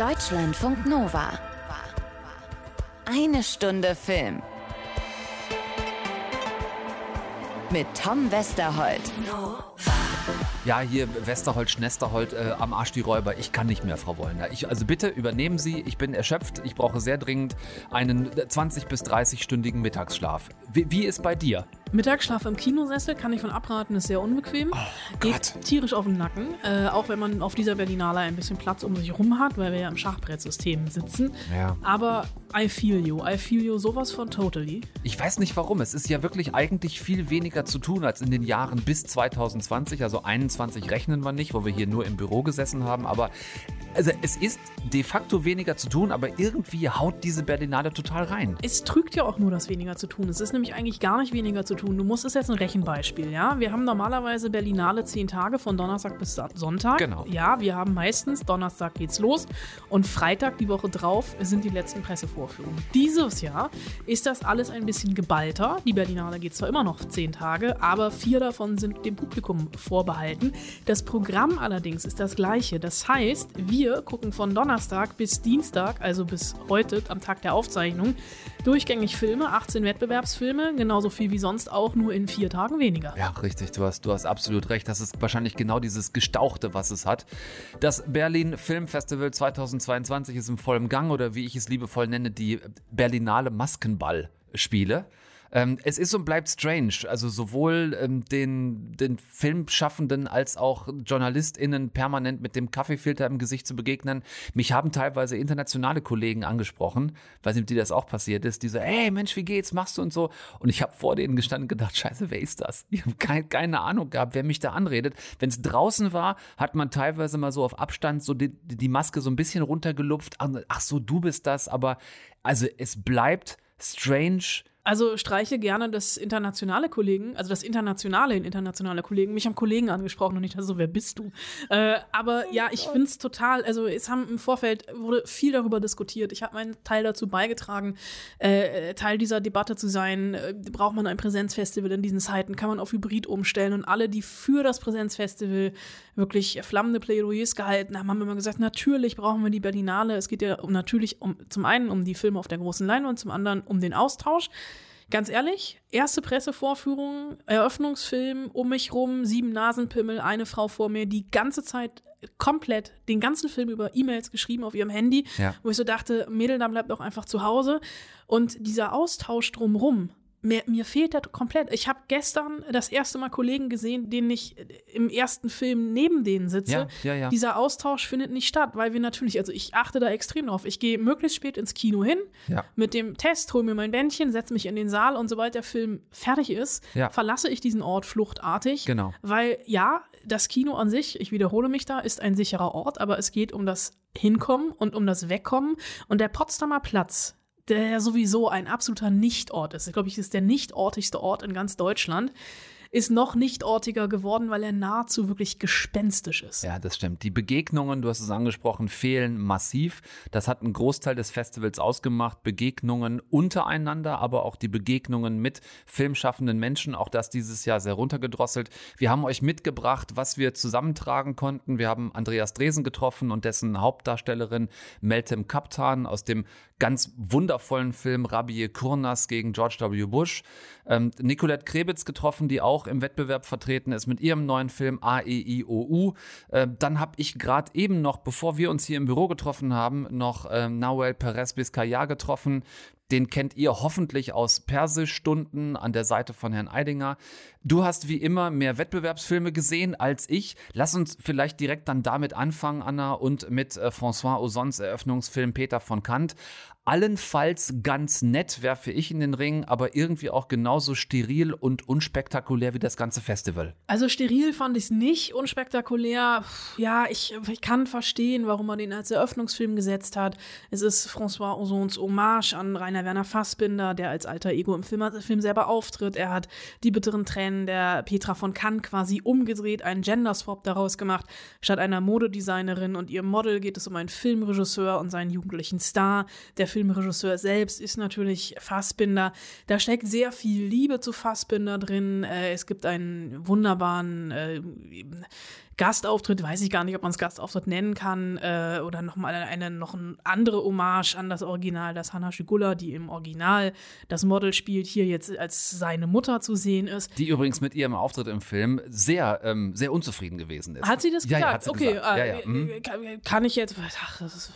Deutschlandfunk Nova. Eine Stunde Film. Mit Tom Westerholt. Ja, hier Westerholt, Schnesterholt, äh, am Arsch die Räuber. Ich kann nicht mehr, Frau Wollner. Ich, also bitte übernehmen Sie. Ich bin erschöpft. Ich brauche sehr dringend einen 20 bis 30-stündigen Mittagsschlaf. Wie, wie ist bei dir? Mittagsschlaf im Kinosessel kann ich von abraten, ist sehr unbequem. Oh, Geht tierisch auf den Nacken, äh, auch wenn man auf dieser Berlinale ein bisschen Platz um sich rum hat, weil wir ja im Schachbrettsystem sitzen. Ja. Aber I feel you, I feel you sowas von totally. Ich weiß nicht warum. Es ist ja wirklich eigentlich viel weniger zu tun als in den Jahren bis 2020. Also 21 rechnen wir nicht, wo wir hier nur im Büro gesessen haben. Aber also es ist de facto weniger zu tun, aber irgendwie haut diese Berlinale total rein. Es trügt ja auch nur, dass weniger zu tun ist. Es ist nämlich eigentlich gar nicht weniger zu tun. Du musst es jetzt ein Rechenbeispiel, ja? Wir haben normalerweise Berlinale zehn Tage von Donnerstag bis Sonntag. Genau. Ja, wir haben meistens Donnerstag geht's los und Freitag die Woche drauf sind die letzten Pressevorführungen. Dieses Jahr ist das alles ein bisschen geballter. Die Berlinale geht zwar immer noch zehn Tage, aber vier davon sind dem Publikum vorbehalten. Das Programm allerdings ist das gleiche. Das heißt, wir gucken von Donnerstag bis Dienstag, also bis heute am Tag der Aufzeichnung, durchgängig Filme, 18 Wettbewerbsfilme, genauso viel wie sonst auch, nur in vier Tagen weniger. Ja, richtig, du hast, du hast absolut recht. Das ist wahrscheinlich genau dieses Gestauchte, was es hat. Das Berlin Filmfestival 2022 ist im vollen Gang oder wie ich es liebevoll nenne, die Berlinale Maskenballspiele. Ähm, es ist und bleibt strange. Also sowohl ähm, den, den Filmschaffenden als auch JournalistInnen permanent mit dem Kaffeefilter im Gesicht zu begegnen. Mich haben teilweise internationale Kollegen angesprochen, weiß nicht, ob dir das auch passiert ist, die so, hey Mensch, wie geht's, machst du und so. Und ich habe vor denen gestanden und gedacht, scheiße, wer ist das? Ich habe kein, keine Ahnung gehabt, wer mich da anredet. Wenn es draußen war, hat man teilweise mal so auf Abstand so die, die Maske so ein bisschen runtergelupft. Ach so, du bist das. Aber also es bleibt strange, Also streiche gerne das internationale Kollegen, also das internationale in internationale Kollegen. Mich haben Kollegen angesprochen und nicht so, wer bist du? Äh, aber ja, ich finde es total, also es haben im Vorfeld wurde viel darüber diskutiert. Ich habe meinen Teil dazu beigetragen, äh, Teil dieser Debatte zu sein. Äh, braucht man ein Präsenzfestival in diesen Zeiten? Kann man auf Hybrid umstellen? Und alle, die für das Präsenzfestival wirklich flammende Plädoyers gehalten haben, haben immer gesagt, natürlich brauchen wir die Berlinale. Es geht ja um, natürlich um zum einen um die Filme auf der großen Leinwand, zum anderen um den Austausch. Ganz ehrlich, erste Pressevorführung, Eröffnungsfilm, um mich rum, sieben Nasenpimmel, eine Frau vor mir, die ganze Zeit komplett den ganzen Film über E-Mails geschrieben auf ihrem Handy, Ja. wo ich so dachte, Mädel, dann bleibt doch einfach zu Hause. Und dieser Austausch drumrum, mir, mir fehlt das komplett. Ich habe gestern das erste Mal Kollegen gesehen, denen ich im ersten Film neben denen sitze. Ja, ja, ja. Dieser Austausch findet nicht statt, weil wir natürlich, also ich achte da extrem drauf. Ich gehe möglichst spät ins Kino hin Ja. mit dem Test, hole mir mein Bändchen, setze mich in den Saal und sobald der Film fertig ist, verlasse ich diesen Ort fluchtartig. Genau. Weil ja, das Kino an sich, ich wiederhole mich da, ist ein sicherer Ort, aber es geht um das Hinkommen und um das Wegkommen. Und der Potsdamer Platz, der ja sowieso ein absoluter Nichtort ist, ich glaube, ich ist der nichtortigste Ort in ganz Deutschland, ist noch nichtortiger geworden, weil er nahezu wirklich gespenstisch ist. Ja, das stimmt. Die Begegnungen, du hast es angesprochen, fehlen massiv. Das hat einen Großteil des Festivals ausgemacht. Begegnungen untereinander, aber auch die Begegnungen mit filmschaffenden Menschen. Auch das dieses Jahr sehr runtergedrosselt. Wir haben euch mitgebracht, was wir zusammentragen konnten. Wir haben Andreas Dresen getroffen und dessen Hauptdarstellerin Meltem Kaptan aus dem ganz wundervollen Film Rabie Kurnas gegen George W. Bush. Ähm, Nicolette Krebitz getroffen, die auch im Wettbewerb vertreten ist mit ihrem neuen Film AEIOU. Äh, dann habe ich gerade eben noch, bevor wir uns hier im Büro getroffen haben, noch ähm, Nawel Perez Vizcaya getroffen. Den kennt ihr hoffentlich aus Persischstunden an der Seite von Herrn Eidinger. Du hast wie immer mehr Wettbewerbsfilme gesehen als ich. Lass uns vielleicht direkt dann damit anfangen, Anna, und mit äh, François Ozons Eröffnungsfilm Peter von Kant. Allenfalls ganz nett werfe ich in den Ring, aber irgendwie auch genauso steril und unspektakulär wie das ganze Festival. Also steril fand ich es nicht, unspektakulär. Ja, ich, ich kann verstehen, warum man den als Eröffnungsfilm gesetzt hat. Es ist François Ozons Hommage an Rainer Werner Fassbinder, der als alter Ego im Film, Film selber auftritt. Er hat die bitteren Tränen der Petra von Kant quasi umgedreht, einen Genderswap daraus gemacht. Statt einer Modedesignerin und ihrem Model geht es um einen Filmregisseur und seinen jugendlichen Star. Der Filmregisseur selbst ist natürlich Fassbinder. Da steckt sehr viel Liebe zu Fassbinder drin. Äh, es gibt einen wunderbaren äh, Gastauftritt, weiß ich gar nicht, ob man es Gastauftritt nennen kann, äh, oder nochmal eine, noch eine andere Hommage an das Original, dass Hannah Schigula, die im Original das Model spielt, hier jetzt als seine Mutter zu sehen ist. Die übrigens mit ihrem Auftritt im Film sehr, ähm, sehr unzufrieden gewesen ist. Hat sie das gesagt? Ja, ja, hat sie okay, gesagt. Ja, ja. äh, Mhm. kann, ich jetzt, ach, das ist,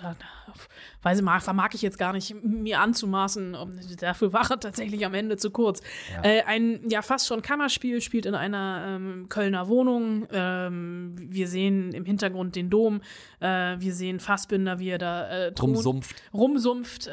weiß ich, mag, mag ich jetzt gar nicht, mir anzumaßen, ob, dafür war er tatsächlich am Ende zu kurz. Äh, ein ja fast schon Kammerspiel spielt in einer ähm, Kölner Wohnung. Ähm, wir sehen im Hintergrund den Dom. Äh, wir sehen Fassbinder, wie er da äh, Rumsumpft. rumsumpft. Äh,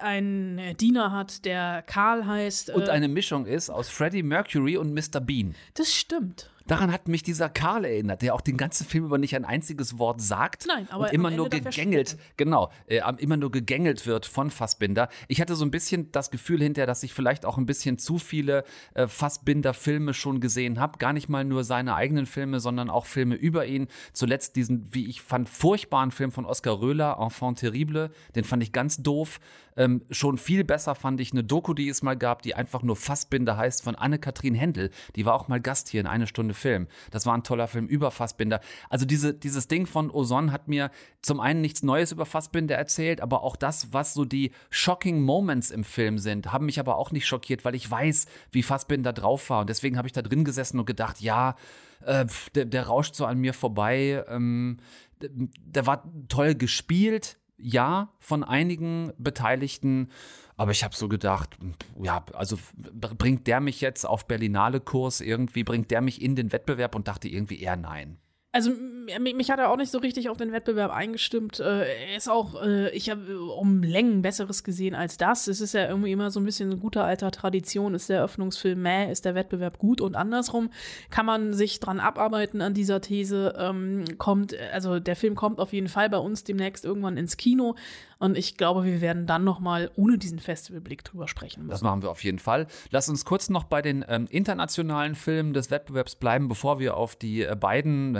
einen Diener hat, der Karl heißt. Und äh, eine Mischung ist aus Freddie Mercury und Mr. Bean. das stimmt. Daran hat mich dieser Karl erinnert, der auch den ganzen Film über nicht ein einziges Wort sagt Nein, aber und immer nur gegängelt, genau, äh, immer nur gegängelt wird von Fassbinder. Ich hatte so ein bisschen das Gefühl hinterher, dass ich vielleicht auch ein bisschen zu viele äh, Fassbinder-Filme schon gesehen habe. Gar nicht mal nur seine eigenen Filme, sondern auch Filme über ihn. Zuletzt diesen, wie ich fand, furchtbaren Film von Oskar Röhler, Enfant terrible. Den fand ich ganz doof. Ähm, schon viel besser fand ich eine Doku, die es mal gab, die einfach nur Fassbinder heißt, von Anne-Kathrin Händel. Die war auch mal Gast hier in eine Stunde Film. Das war ein toller Film über Fassbinder. Also diese, dieses Ding von Ozon hat mir zum einen nichts Neues über Fassbinder erzählt, aber auch das, was so die shocking Moments im Film sind, haben mich aber auch nicht schockiert, weil ich weiß, wie Fassbinder drauf war. Und deswegen habe ich da drin gesessen und gedacht, ja, äh, der, der rauscht so an mir vorbei. Ähm, der war toll gespielt, ja, von einigen Beteiligten. Aber ich habe so gedacht, ja, also bringt der mich jetzt auf Berlinale-Kurs irgendwie, bringt der mich in den Wettbewerb und dachte irgendwie eher nein. Also mich hat er auch nicht so richtig auf den Wettbewerb eingestimmt. Äh, Er ist auch, äh, ich habe um Längen Besseres gesehen als das. Es ist ja irgendwie immer so ein bisschen eine gute alter Tradition. Ist der Eröffnungsfilm mäh, ist der Wettbewerb gut und andersrum kann man sich dran abarbeiten an dieser These. Ähm, kommt, also der Film kommt auf jeden Fall bei uns demnächst irgendwann ins Kino und ich glaube, wir werden dann noch mal ohne diesen Festivalblick drüber sprechen Das müssen. machen wir auf jeden Fall. Lass uns kurz noch bei den ähm, internationalen Filmen des Wettbewerbs bleiben, bevor wir auf die äh, beiden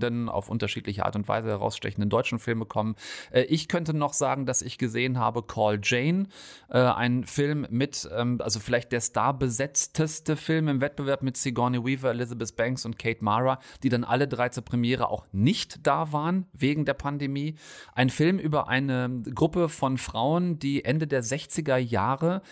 herausstechenden, auf unterschiedliche Art und Weise herausstechenden deutschen Filme kommen. Äh, ich könnte noch sagen, dass ich gesehen habe Call Jane, äh, ein Film mit, ähm, also vielleicht der starbesetzteste Film im Wettbewerb mit Sigourney Weaver, Elizabeth Banks und Kate Mara, die dann alle drei zur Premiere auch nicht da waren wegen der Pandemie. Ein Film über eine Gruppe von Frauen, die Ende der 60er Jahre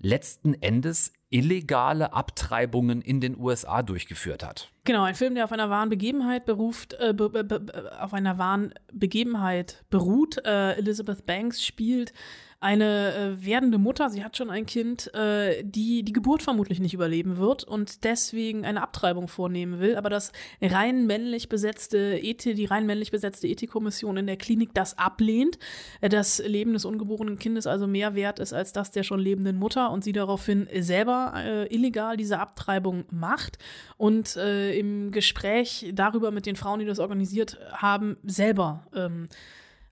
letzten Endes illegale Abtreibungen in den USA durchgeführt hat. Genau, ein Film, der auf einer wahren Begebenheit beruft, äh, be, be, be, auf einer wahren Begebenheit beruht. Äh, Elizabeth Banks spielt eine äh, werdende Mutter, sie hat schon ein Kind, äh, die die Geburt vermutlich nicht überleben wird und deswegen eine Abtreibung vornehmen will, aber das rein männlich besetzte Ethik, die rein männlich besetzte Ethikkommission in der Klinik das ablehnt, äh, das Leben des ungeborenen Kindes also mehr wert ist als das der schon lebenden Mutter und sie daraufhin selber äh, illegal diese Abtreibung macht und äh, im Gespräch darüber mit den Frauen, die das organisiert haben, selber ähm,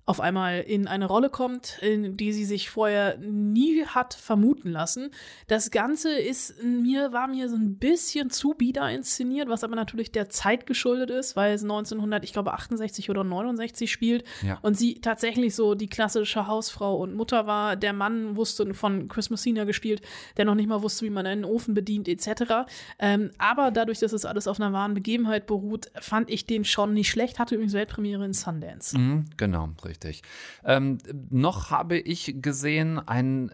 auf einmal in eine Rolle kommt, in die sie sich vorher nie hat vermuten lassen. Das Ganze ist mir, war mir so ein bisschen zu bieder inszeniert, was aber natürlich der Zeit geschuldet ist, weil es 1900, ich glaube 68 oder 69 spielt Ja. und sie tatsächlich so die klassische Hausfrau und Mutter war. Der Mann wusste von Chris Messina gespielt, der noch nicht mal wusste, wie man einen Ofen bedient etc. Ähm, aber dadurch, dass es alles auf einer wahren Begebenheit beruht, fand ich den schon nicht schlecht. Hatte übrigens Weltpremiere in Sundance. Mhm, genau, richtig. Ähm, noch habe ich gesehen, ein,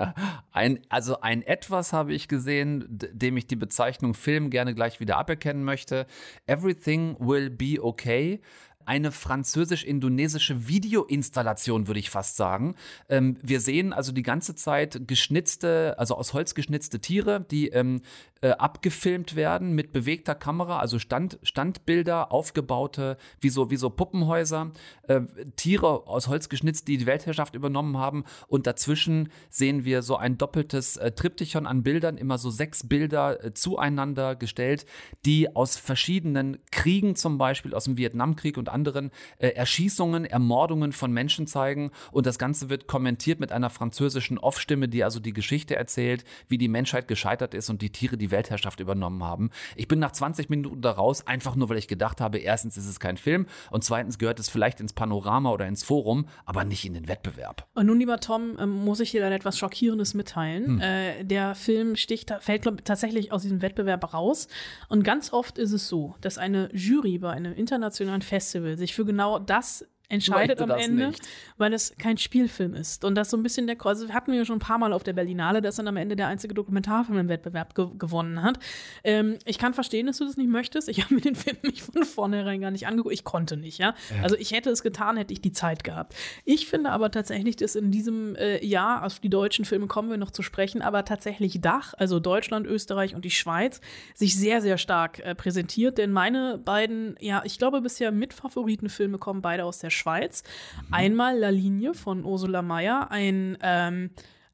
ein, also ein etwas habe ich gesehen, dem ich die Bezeichnung Film gerne gleich wieder aberkennen möchte. Everything will be okay. Eine französisch-indonesische Videoinstallation, würde ich fast sagen. Ähm, wir sehen also die ganze Zeit geschnitzte, also aus Holz geschnitzte Tiere, die ähm, äh, abgefilmt werden mit bewegter Kamera, also Stand, Standbilder, aufgebaute, wie so, wie so Puppenhäuser, äh, Tiere aus Holz geschnitzt, die die Weltherrschaft übernommen haben. Und dazwischen sehen wir so ein doppeltes äh, Triptychon an Bildern, immer so sechs Bilder äh, zueinander gestellt, die aus verschiedenen Kriegen, zum Beispiel aus dem Vietnamkrieg und anderen äh, Erschießungen, Ermordungen von Menschen zeigen. Und das Ganze wird kommentiert mit einer französischen Off-Stimme, die also die Geschichte erzählt, wie die Menschheit gescheitert ist und die Tiere die Weltherrschaft übernommen haben. Ich bin nach 20 Minuten da raus, einfach nur, weil ich gedacht habe, erstens ist es kein Film und zweitens gehört es vielleicht ins Panorama oder ins Forum, aber nicht in den Wettbewerb. Und nun, lieber Tom, ähm, muss ich dir dann etwas Schockierendes mitteilen. Hm. Äh, der Film sticht, fällt glaub, tatsächlich aus diesem Wettbewerb raus. Und ganz oft ist es so, dass eine Jury bei einem internationalen Festival sich für genau das entscheidet am Ende, nicht. weil es kein Spielfilm ist. Und das so ein bisschen der, also hatten wir schon ein paar Mal auf der Berlinale, dass dann am Ende der einzige Dokumentarfilm im Wettbewerb ge gewonnen hat. Ähm, ich kann verstehen, dass du das nicht möchtest. Ich habe mir den Film nicht von vornherein gar nicht angeguckt. Ich konnte nicht, ja? ja. Also ich hätte es getan, hätte ich die Zeit gehabt. Ich finde aber tatsächlich, dass in diesem äh, Jahr, auf die deutschen Filme kommen wir noch zu sprechen, aber tatsächlich Dach, also Deutschland, Österreich und die Schweiz, sich sehr, sehr stark äh, präsentiert. Denn meine beiden, ja, ich glaube bisher Mitfavoritenfilme kommen beide aus der Schweiz. Schweiz. Mhm. Einmal La Linie von Ursula Mayer, ein ähm,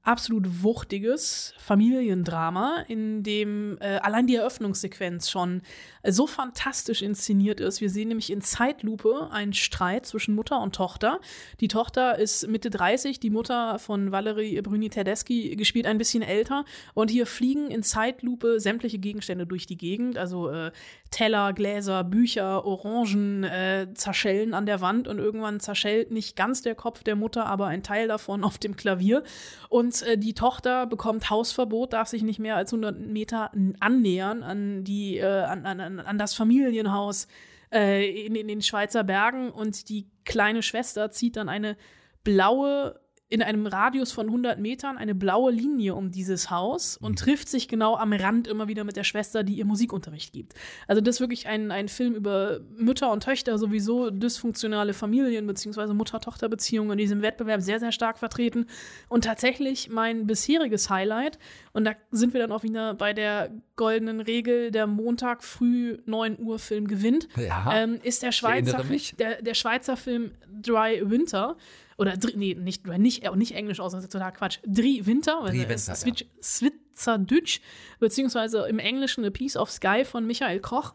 absolut wuchtiges Familiendrama, in dem äh, allein die Eröffnungssequenz schon so fantastisch inszeniert ist. Wir sehen nämlich in Zeitlupe einen Streit zwischen Mutter und Tochter. Die Tochter ist Mitte 30, die Mutter von Valerie Bruni-Tedeschi gespielt ein bisschen älter. Und hier fliegen in Zeitlupe sämtliche Gegenstände durch die Gegend. Also äh, Teller, Gläser, Bücher, Orangen äh, zerschellen an der Wand. Und irgendwann zerschellt nicht ganz der Kopf der Mutter, aber ein Teil davon auf dem Klavier. Und äh, die Tochter bekommt Hausverbot, darf sich nicht mehr als 100 Meter annähern an, die, äh, an, an, an, das Familienhaus äh, in, in den Schweizer Bergen. Und die kleine Schwester zieht dann eine blaue in einem Radius von 100 Metern eine blaue Linie um dieses Haus und mhm. trifft sich genau am Rand immer wieder mit der Schwester, die ihr Musikunterricht gibt. Also das ist wirklich ein, ein Film über Mütter und Töchter, sowieso dysfunktionale Familien bzw. Mutter-Tochter-Beziehungen in diesem Wettbewerb sehr, sehr stark vertreten. Und tatsächlich mein bisheriges Highlight, und da sind wir dann auch wieder bei der goldenen Regel, der Montag früh 9 Uhr Film gewinnt, ja, ähm, ist der Schweizer, der, der Schweizer Film Dry Winter oder nee, nicht, nicht, nicht Englisch aus, das ist total Quatsch. Dri Winter, Dri Winter Switch, ja. Switzerdeutsch, beziehungsweise im Englischen A Piece of Sky von Michael Koch.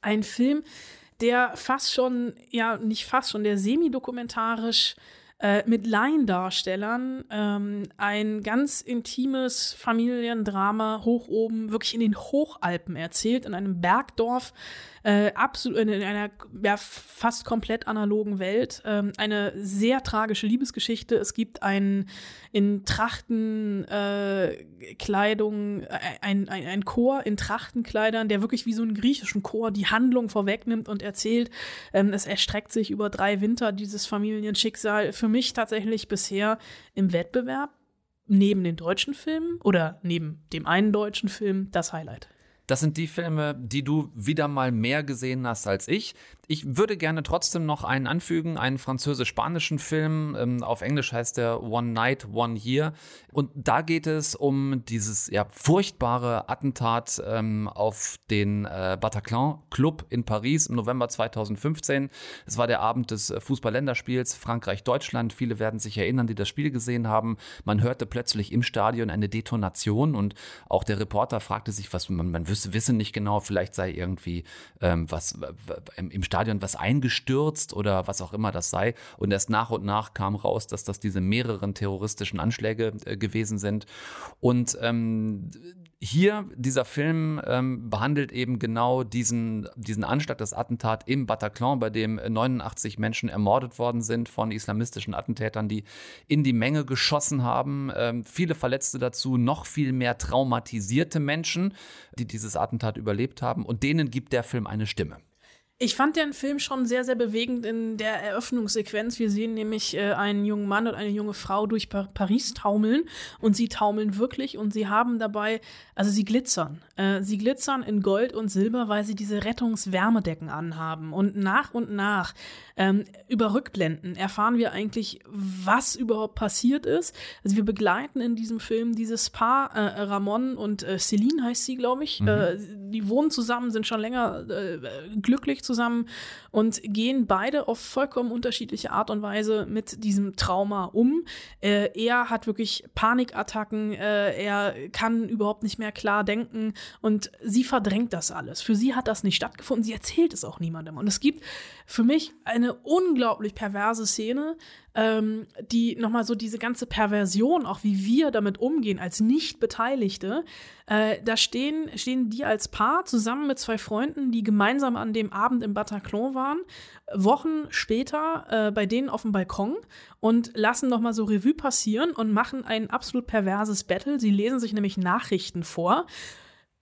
Ein Film, der fast schon, ja, nicht fast schon, der semi-dokumentarisch äh, mit Laiendarstellern ähm, ein ganz intimes Familiendrama hoch oben, wirklich in den Hochalpen erzählt, in einem Bergdorf äh, absolut in, in, einer ja, fast komplett analogen Welt. Ähm, eine sehr tragische Liebesgeschichte. Es gibt einen in Trachtenkleidung, äh, ein, ein, ein Chor in Trachtenkleidern, der wirklich wie so einen griechischen Chor die Handlung vorwegnimmt und erzählt. Ähm, es erstreckt sich über drei Winter, dieses Familienschicksal. Für mich tatsächlich bisher im Wettbewerb neben den deutschen Filmen oder neben dem einen deutschen Film das Highlight. Das sind die Filme, die du wieder mal mehr gesehen hast als ich. Ich würde gerne trotzdem noch einen anfügen, einen französisch-spanischen Film. Ähm, auf Englisch heißt der One Night, One Year. Und da geht es um dieses ja, furchtbare Attentat ähm, auf den äh, Bataclan Club in Paris im November 2015. Es war der Abend des Fußball-Länderspiels Frankreich-Deutschland. Viele werden sich erinnern, die das Spiel gesehen haben. Man hörte plötzlich im Stadion eine Detonation und auch der Reporter fragte sich, was man, man wüsste, wissen nicht genau, vielleicht sei irgendwie ähm, was im Stadion Stadion was eingestürzt oder was auch immer das sei. Und erst nach und nach kam raus, dass das diese mehreren terroristischen Anschläge äh, gewesen sind. Und ähm, hier, dieser Film ähm, behandelt eben genau diesen, diesen Anschlag, das Attentat im Bataclan, bei dem 89 Menschen ermordet worden sind von islamistischen Attentätern, die in die Menge geschossen haben. Ähm, viele Verletzte dazu, noch viel mehr traumatisierte Menschen, die dieses Attentat überlebt haben. Und denen gibt der Film eine Stimme. Ich fand den Film schon sehr, sehr bewegend in der Eröffnungssequenz. Wir sehen nämlich äh, einen jungen Mann und eine junge Frau durch pa Paris taumeln und sie taumeln wirklich und sie haben dabei, also sie glitzern. Äh, sie glitzern in Gold und Silber, weil sie diese Rettungswärmedecken anhaben. Und nach und nach ähm, über Rückblenden erfahren wir eigentlich, was überhaupt passiert ist. Also wir begleiten in diesem Film dieses Paar, äh, Ramon und äh, Celine heißt sie, glaube ich. Mhm. Äh, die wohnen zusammen, sind schon länger äh, glücklich zusammen und gehen beide auf vollkommen unterschiedliche Art und Weise mit diesem Trauma um. Äh, er hat wirklich Panikattacken, äh, er kann überhaupt nicht mehr klar denken und sie verdrängt das alles. Für sie hat das nicht stattgefunden, sie erzählt es auch niemandem. Und es gibt für mich eine unglaublich perverse Szene, ähm, die nochmal so diese ganze Perversion, auch wie wir damit umgehen als Nicht-Beteiligte, äh, da stehen, stehen die als Paar zusammen mit zwei Freunden, die gemeinsam an dem Abend im Bataclan waren, Wochen später äh, bei denen auf dem Balkon und lassen nochmal so Revue passieren und machen ein absolut perverses Battle. Sie lesen sich nämlich Nachrichten vor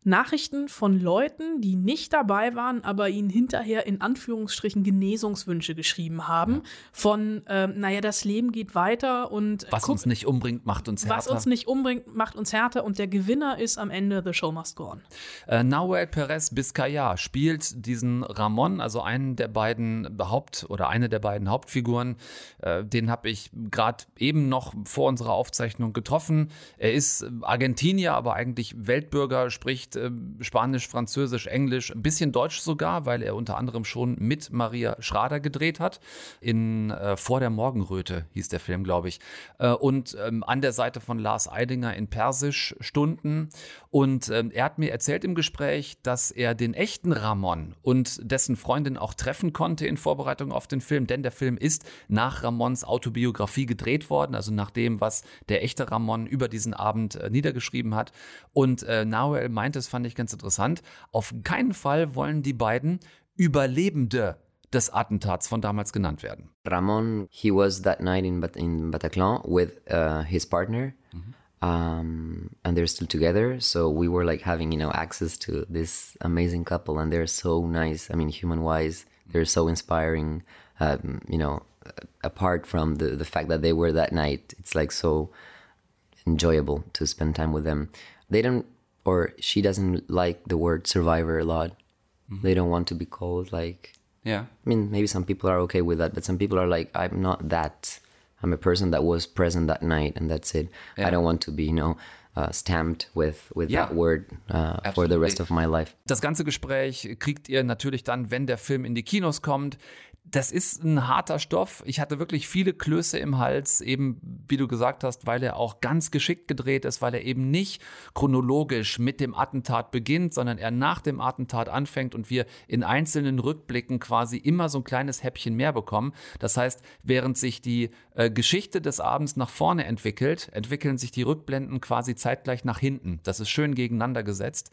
Nachrichten von Leuten, die nicht dabei waren, aber ihnen hinterher in Anführungsstrichen Genesungswünsche geschrieben haben. Ja. Von, ähm, naja, das Leben geht weiter und. Was guck, uns nicht umbringt, macht uns härter. Was uns nicht umbringt, macht uns härter und der Gewinner ist am Ende The Show Must Go On. Äh, Nahuel Perez Biscaya spielt diesen Ramon, also einen der beiden Haupt- oder eine der beiden Hauptfiguren. Äh, den habe ich gerade eben noch vor unserer Aufzeichnung getroffen. Er ist Argentinier, aber eigentlich Weltbürger, spricht äh, Spanisch, Französisch, Englisch, ein bisschen Deutsch sogar, weil er unter anderem schon mit Maria Schrader gedreht hat. In äh, Vor der Morgenröte hieß der Film, glaube ich. Äh, und ähm, an der Seite von Lars Eidinger in Persisch Stunden. Und ähm, er hat mir erzählt im Gespräch, dass er den echten Ramon und dessen Freundin auch treffen konnte in Vorbereitung auf den Film, denn der Film ist nach Ramons Autobiografie gedreht worden, also nach dem, was der echte Ramon über diesen Abend äh, niedergeschrieben hat. Und äh, Nahuel meinte, das fand ich ganz interessant. Auf keinen Fall wollen die beiden Überlebende des Attentats von damals genannt werden. Ramon, he was that night in, Bat in Bataclan with uh, his partner. Mhm. Um, and they're still together. So we were like having, you know, access to this amazing couple, and they're so nice. I mean, human wise, they're so inspiring. Um, you know, apart from the the fact that they were that night, it's like so enjoyable to spend time with them. They don't or she doesn't like the word survivor a lot. Mm-hmm. They don't want to be called like. Yeah. I mean, maybe some people are okay with that, but some people are like, I'm not that. I'm a person that was present that night, and that's it. Yeah. I don't want to be, you know, uh, stamped with, with yeah. that word uh, for the rest of my life. Das ganze Gespräch kriegt ihr natürlich dann, wenn der Film in die Kinos kommt das ist ein harter Stoff. Ich hatte wirklich viele Klöße im Hals, eben wie du gesagt hast, weil er auch ganz geschickt gedreht ist, weil er eben nicht chronologisch mit dem Attentat beginnt, sondern er nach dem Attentat anfängt und wir in einzelnen Rückblicken quasi immer so ein kleines Häppchen mehr bekommen. Das heißt, während sich die äh, Geschichte des Abends nach vorne entwickelt, entwickeln sich die Rückblenden quasi zeitgleich nach hinten. Das ist schön gegeneinander gesetzt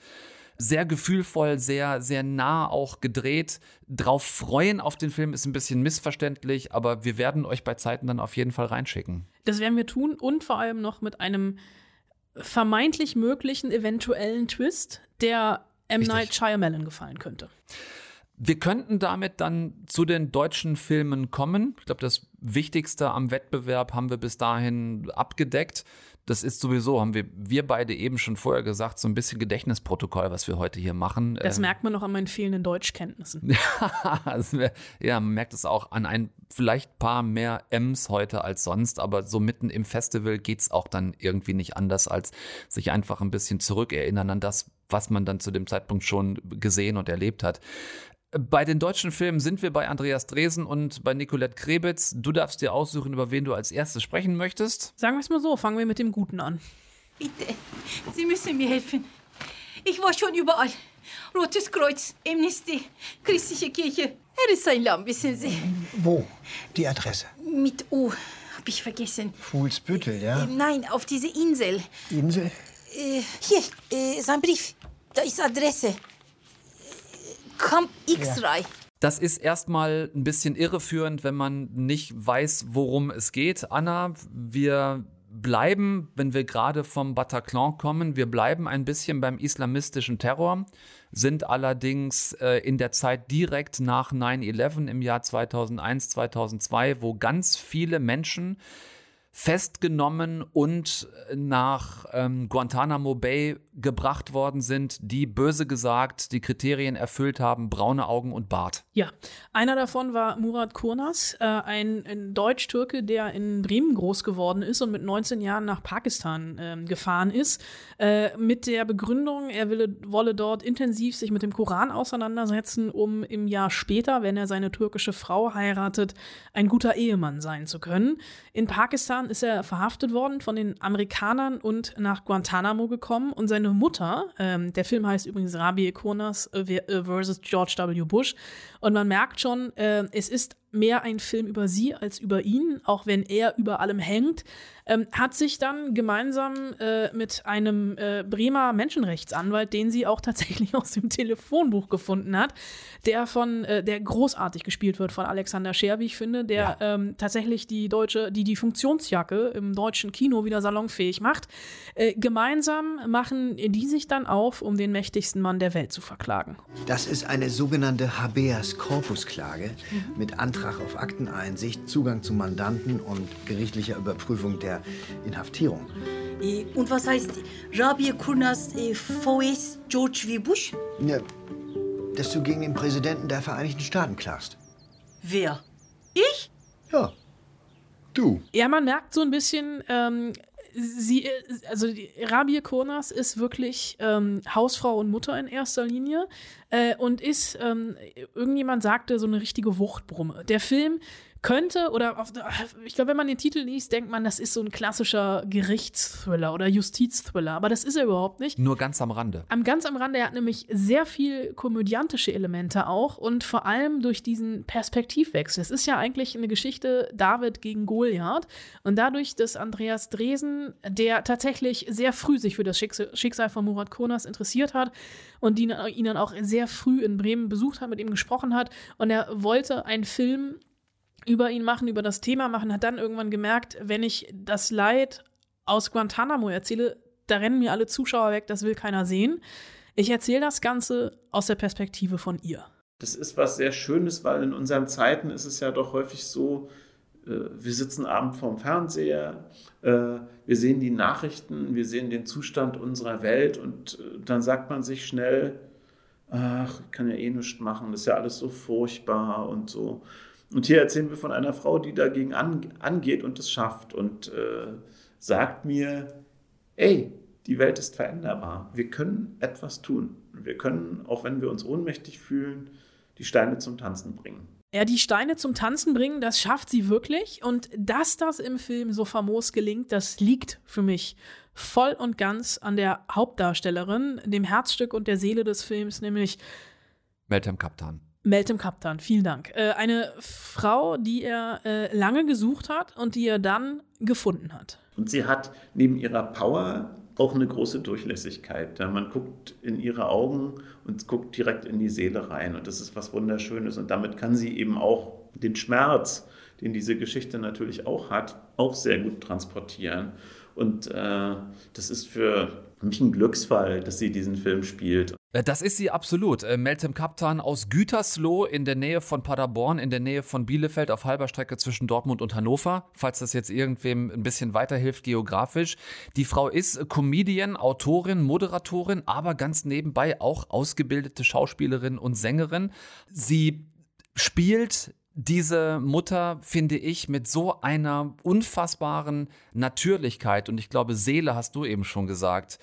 sehr gefühlvoll, sehr, sehr nah auch gedreht. Drauf freuen auf den Film ist ein bisschen missverständlich, aber wir werden euch bei Zeiten dann auf jeden Fall reinschicken. Das werden wir tun und vor allem noch mit einem vermeintlich möglichen eventuellen Twist, der M. Richtig. Night Shyamalan gefallen könnte. Wir könnten damit dann zu den deutschen Filmen kommen. Ich glaube, das Wichtigste am Wettbewerb haben wir bis dahin abgedeckt das ist sowieso, haben wir, wir beide eben schon vorher gesagt, so ein bisschen Gedächtnisprotokoll, was wir heute hier machen. Das ähm, merkt man noch an meinen fehlenden Deutschkenntnissen. ja, man merkt es auch an ein vielleicht paar mehr M's heute als sonst, aber so mitten im Festival geht es auch dann irgendwie nicht anders, als sich einfach ein bisschen zurückerinnern an das, was man dann zu dem Zeitpunkt schon gesehen und erlebt hat. Bei den deutschen Filmen sind wir bei Andreas Dresen und bei Nicolette Krebitz. Du darfst dir aussuchen, über wen du als erstes sprechen möchtest. Sagen wir es mal so, fangen wir mit dem Guten an. Bitte, Sie müssen mir helfen. Ich war schon überall. Rotes Kreuz, Amnesty, Christliche Kirche. Er ist ein Lamm, wissen Sie. Wo? Die Adresse? Mit U. Hab ich vergessen. Fuhlsbüttel, ja? Äh, nein, auf diese Insel. Insel? Äh, hier, äh, sein Brief. Da ist Adresse. Camp X-Ray. Ja. Das ist erstmal ein bisschen irreführend, wenn man nicht weiß, worum es geht. Anna, wir bleiben, wenn wir gerade vom Bataclan kommen, wir bleiben ein bisschen beim islamistischen Terror, sind allerdings äh, in der Zeit direkt nach 9-11 im Jahr 2001, 2002, wo ganz viele Menschen festgenommen und nach ähm, Guantanamo Bay gebracht worden sind, die böse gesagt die Kriterien erfüllt haben, braune Augen und Bart. Ja, einer davon war Murat Kurnas, äh, ein, ein Deutsch-Türke, der in Bremen groß geworden ist und mit 19 Jahren nach Pakistan äh, gefahren ist, äh, mit der Begründung, er will, wolle dort intensiv sich mit dem Koran auseinandersetzen, um im Jahr später, wenn er seine türkische Frau heiratet, ein guter Ehemann sein zu können. In Pakistan ist er verhaftet worden von den Amerikanern und nach Guantanamo gekommen und seine Mutter, ähm, der Film heißt übrigens Rabi Kurnas äh, äh, versus George W. Bush und man merkt schon, äh, es ist mehr ein Film über sie als über ihn, auch wenn er über allem hängt, ähm, hat sich dann gemeinsam äh, mit einem äh, Bremer Menschenrechtsanwalt, den sie auch tatsächlich aus dem Telefonbuch gefunden hat, der von, äh, der großartig gespielt wird von Alexander Scher, wie ich finde, der ähm, tatsächlich die deutsche, die die Funktionsjacke im deutschen Kino wieder salonfähig macht. Äh, gemeinsam machen die sich dann auf, um den mächtigsten Mann der Welt zu verklagen. Das ist eine sogenannte Habeas Corpus Klage mit Antrag auf Akteneinsicht, Zugang zu Mandanten und gerichtlicher Überprüfung der Inhaftierung. Und was heißt Rabia Kurnas äh, VS George W. Bush? Ja, dass du gegen den Präsidenten der Vereinigten Staaten klagst. Wer? Ich? Ja, du. Ja, man merkt so ein bisschen, ähm, sie, also die Rabia Kurnas ist wirklich ähm, Hausfrau und Mutter in erster Linie äh, und ist, ähm, irgendjemand sagte, so eine richtige Wuchtbrumme. Der Film könnte, oder auf, ich glaube, wenn man den Titel liest, denkt man, das ist so ein klassischer Gerichtsthriller oder Justizthriller, aber das ist er überhaupt nicht. Nur ganz am Rande. Am ganz am Rande, er hat nämlich sehr viel komödiantische Elemente auch und vor allem durch diesen Perspektivwechsel. Es ist ja eigentlich eine Geschichte David gegen Goliath und dadurch, dass Andreas Dresen, der tatsächlich sehr früh sich für das Schicksal, von Murat Kurnas interessiert hat und ihn, ihn dann auch sehr früh in Bremen besucht hat, mit ihm gesprochen hat und er wollte einen Film über ihn machen, über das Thema machen, hat dann irgendwann gemerkt, wenn ich das Leid aus Guantanamo erzähle, da rennen mir alle Zuschauer weg, das will keiner sehen. Ich erzähle das Ganze aus der Perspektive von ihr. Das ist was sehr Schönes, weil in unseren Zeiten ist es ja doch häufig so, äh, wir sitzen abends vorm Fernseher, äh, wir sehen die Nachrichten, wir sehen den Zustand unserer Welt und äh, dann sagt man sich schnell, ach, ich kann ja eh nichts machen, das ist ja alles so furchtbar und so. Und hier erzählen wir von einer Frau, die dagegen an, angeht und es schafft und äh, sagt mir, ey, die Welt ist veränderbar. Wir können etwas tun. Wir können, auch wenn wir uns ohnmächtig fühlen, die Steine zum Tanzen bringen. Ja, die Steine zum Tanzen bringen, das schafft sie wirklich. Und dass das im Film so famos gelingt, das liegt für mich voll und ganz an der Hauptdarstellerin, dem Herzstück und der Seele des Films, nämlich Meltem Kaptan. Meltem Kaptan, vielen Dank. Äh, eine Frau, die er äh, lange gesucht hat und die er dann gefunden hat. Und sie hat neben ihrer Power auch eine große Durchlässigkeit. Ja, man guckt in ihre Augen und guckt direkt in die Seele rein. Und das ist was Wunderschönes. Und damit kann sie eben auch den Schmerz, den diese Geschichte natürlich auch hat, auch sehr gut transportieren. Und äh, das ist für mich ein Glücksfall, dass sie diesen Film spielt. Äh, Das ist sie absolut. Äh, Meltem Kaptan aus Gütersloh in der Nähe von Paderborn, in der Nähe von Bielefeld auf halber Strecke zwischen Dortmund und Hannover, falls das jetzt irgendwem ein bisschen weiterhilft geografisch. Die Frau ist Comedian, Autorin, Moderatorin, aber ganz nebenbei auch ausgebildete Schauspielerin und Sängerin. Sie spielt diese Mutter, finde ich, mit so einer unfassbaren Natürlichkeit und ich glaube, Seele hast du eben schon gesagt,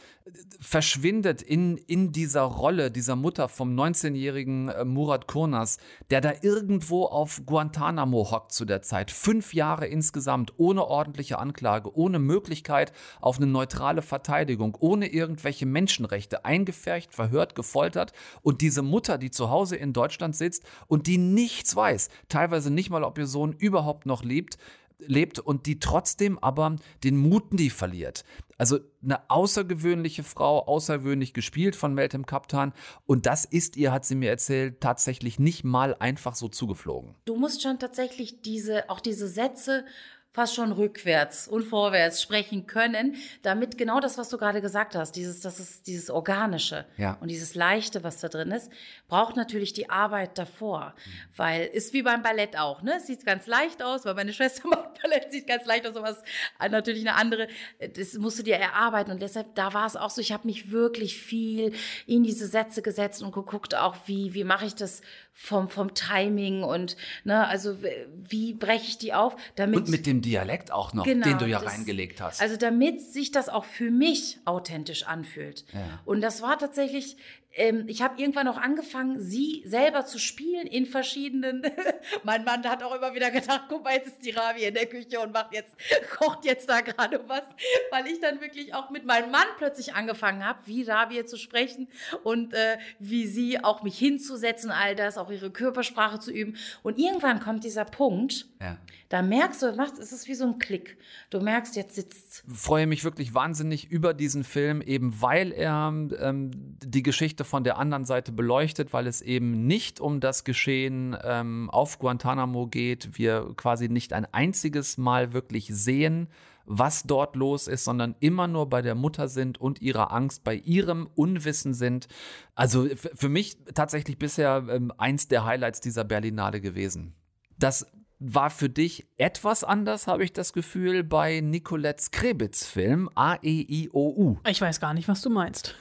verschwindet in, in dieser Rolle dieser Mutter vom 19-jährigen äh, Murat Kurnas, der da irgendwo auf Guantanamo hockt zu der Zeit. Fünf Jahre insgesamt, ohne ordentliche Anklage, ohne Möglichkeit auf eine neutrale Verteidigung, ohne irgendwelche Menschenrechte, eingefärcht, verhört, gefoltert. Und diese Mutter, die zu Hause in Deutschland sitzt und die nichts weiß, teilweise nicht mal, ob ihr Sohn überhaupt noch lebt, lebt und die trotzdem aber den Mut nie verliert. Also eine außergewöhnliche Frau, außergewöhnlich gespielt von Meltem Kaptan. Und das ist ihr, hat sie mir erzählt, tatsächlich nicht mal einfach so zugeflogen. Du musst schon tatsächlich diese, auch diese Sätze fast schon rückwärts und vorwärts sprechen können, damit genau das, was du gerade gesagt hast, dieses, das ist dieses Organische Ja. und dieses Leichte, was da drin ist, braucht natürlich die Arbeit davor. Weil ist wie beim Ballett auch, ne? Es sieht ganz leicht aus, weil meine Schwester macht Ballett, sieht ganz leicht aus, aber es ist natürlich eine andere, das musst du dir erarbeiten. Und deshalb, da war es auch so, ich habe mich wirklich viel in diese Sätze gesetzt und geguckt, auch wie, wie mache ich das vom, vom Timing und, ne, also wie breche ich die auf, damit. Und mit dem Dialekt auch noch, Genau, den du ja das- reingelegt hast. Also damit sich das auch für mich authentisch anfühlt. Ja. Und das war tatsächlich ähm, ich habe irgendwann auch angefangen, sie selber zu spielen in verschiedenen. mein Mann hat auch immer wieder gedacht, guck mal, jetzt ist die Ravi in der Küche und macht jetzt, kocht jetzt da gerade was, weil ich dann wirklich auch mit meinem Mann plötzlich angefangen habe, wie Ravi zu sprechen und äh, wie sie auch mich hinzusetzen, all das, auch ihre Körpersprache zu üben. Und irgendwann kommt dieser Punkt, Ja. da merkst du, macht, es ist wie so ein Klick. Du merkst, jetzt sitzt freue mich wirklich wahnsinnig über diesen Film, eben weil er ähm, die Geschichte von der anderen Seite beleuchtet, weil es eben nicht um das Geschehen ähm, auf Guantanamo geht. Wir quasi nicht ein einziges Mal wirklich sehen, was dort los ist, sondern immer nur bei der Mutter sind und ihrer Angst, bei ihrem Unwissen sind. Also für mich tatsächlich bisher ähm, eins der Highlights dieser Berlinale gewesen. Das war für dich etwas anders, habe ich das Gefühl, bei Nicolettes Krebitz-Film E A-E-I-O-U. Ich weiß gar nicht, was du meinst.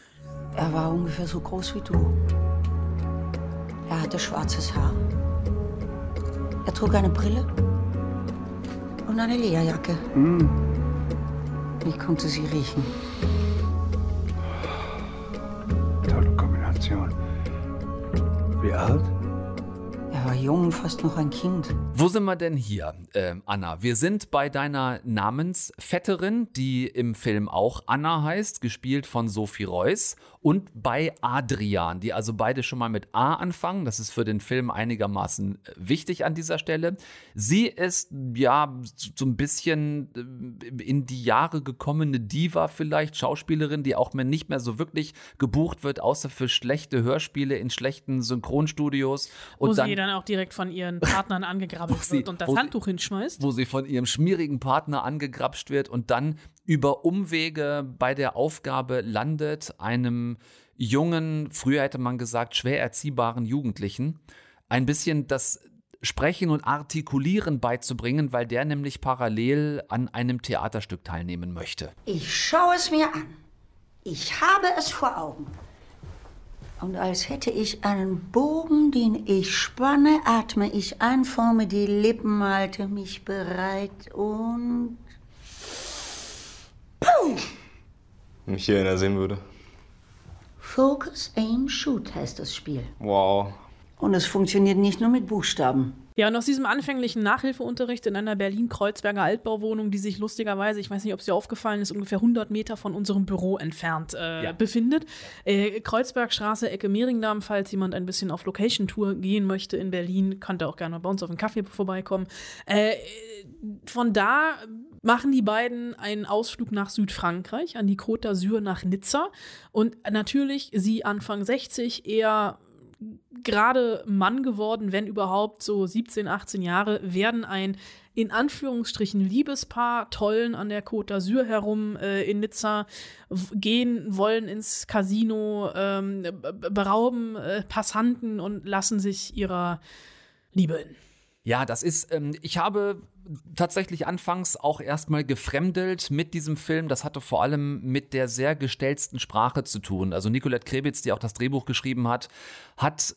Er war ungefähr so groß wie du. Er hatte schwarzes Haar. Er trug eine Brille und eine Lederjacke. Ich konnte sie riechen. Tolle Kombination. Wie alt? Er war jung, fast noch ein Kind. Wo sind wir denn hier, ähm, Anna? Wir sind bei deiner Namensvetterin, die im Film auch Anna heißt, gespielt von Sophie Reuss, und bei Adrian, die also beide schon mal mit A anfangen. Das ist für den Film einigermaßen äh, wichtig an dieser Stelle. Sie ist ja so ein bisschen äh, in die Jahre gekommene Diva vielleicht, Schauspielerin, die auch mehr nicht mehr so wirklich gebucht wird, außer für schlechte Hörspiele in schlechten Synchronstudios. Wo Und sie dann dann auch direkt von ihren Partnern angegrabbelt Wo sie- wird und das Handtuch hinschmeißt. wo sie von ihrem schmierigen Partner angegrapscht wird und dann über Umwege bei der Aufgabe landet, einem jungen, früher hätte man gesagt, schwer erziehbaren Jugendlichen, ein bisschen das Sprechen und Artikulieren beizubringen, weil der nämlich parallel an einem Theaterstück teilnehmen möchte. Ich schaue es mir an. Ich habe es vor Augen. Und als hätte ich einen Bogen, den ich spanne, atme ich ein, forme die Lippen, halte mich bereit und Wenn mich hier einer sehen würde. Focus, Aim, Shoot heißt das Spiel. Wow. Und es funktioniert nicht nur mit Buchstaben. Ja, und aus diesem anfänglichen Nachhilfeunterricht in einer Berlin-Kreuzberger Altbauwohnung, die sich lustigerweise, ich weiß nicht, ob es dir aufgefallen ist, ungefähr 100 Meter von unserem Büro entfernt äh, Ja. befindet. Äh, Kreuzbergstraße, Ecke Mehringdamm, falls jemand ein bisschen auf Location-Tour gehen möchte in Berlin, könnte auch gerne bei uns auf einen Kaffee vorbeikommen. Äh, von da machen die beiden einen Ausflug nach Südfrankreich, an die Côte d'Azur nach Nizza. Und natürlich, sie Anfang 60, eher gerade Mann geworden, wenn überhaupt so 17, 18 Jahre, werden ein in Anführungsstrichen Liebespaar, tollen an der Côte d'Azur herum äh, in Nizza, gehen, wollen ins Casino, ähm, berauben äh, Passanten und lassen sich ihrer Liebe in. Ja, das ist, ähm, ich habe tatsächlich anfangs auch erstmal gefremdelt mit diesem Film. Das hatte vor allem mit der sehr gestellten Sprache zu tun. Also Nicolette Krebitz, die auch das Drehbuch geschrieben hat, hat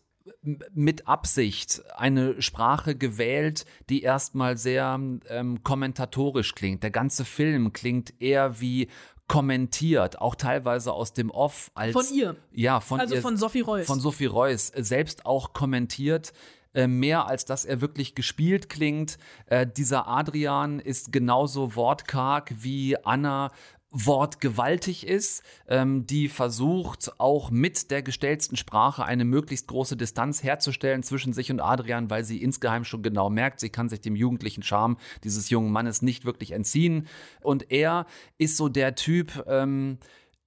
mit Absicht eine Sprache gewählt, die erstmal sehr ähm, kommentatorisch klingt. Der ganze Film klingt eher wie kommentiert, auch teilweise aus dem Off als Von ihr. Ja, von Also ihr, von Sophie Reuss. Von Sophie Reuss selbst auch kommentiert. Äh, Mehr als dass er wirklich gespielt klingt. Äh, dieser Adrian ist genauso wortkarg wie Anna wortgewaltig ist, ähm, die versucht auch mit der gestellten Sprache eine möglichst große Distanz herzustellen zwischen sich und Adrian, weil sie insgeheim schon genau merkt, sie kann sich dem jugendlichen Charme dieses jungen Mannes nicht wirklich entziehen. Und er ist so der Typ, ähm,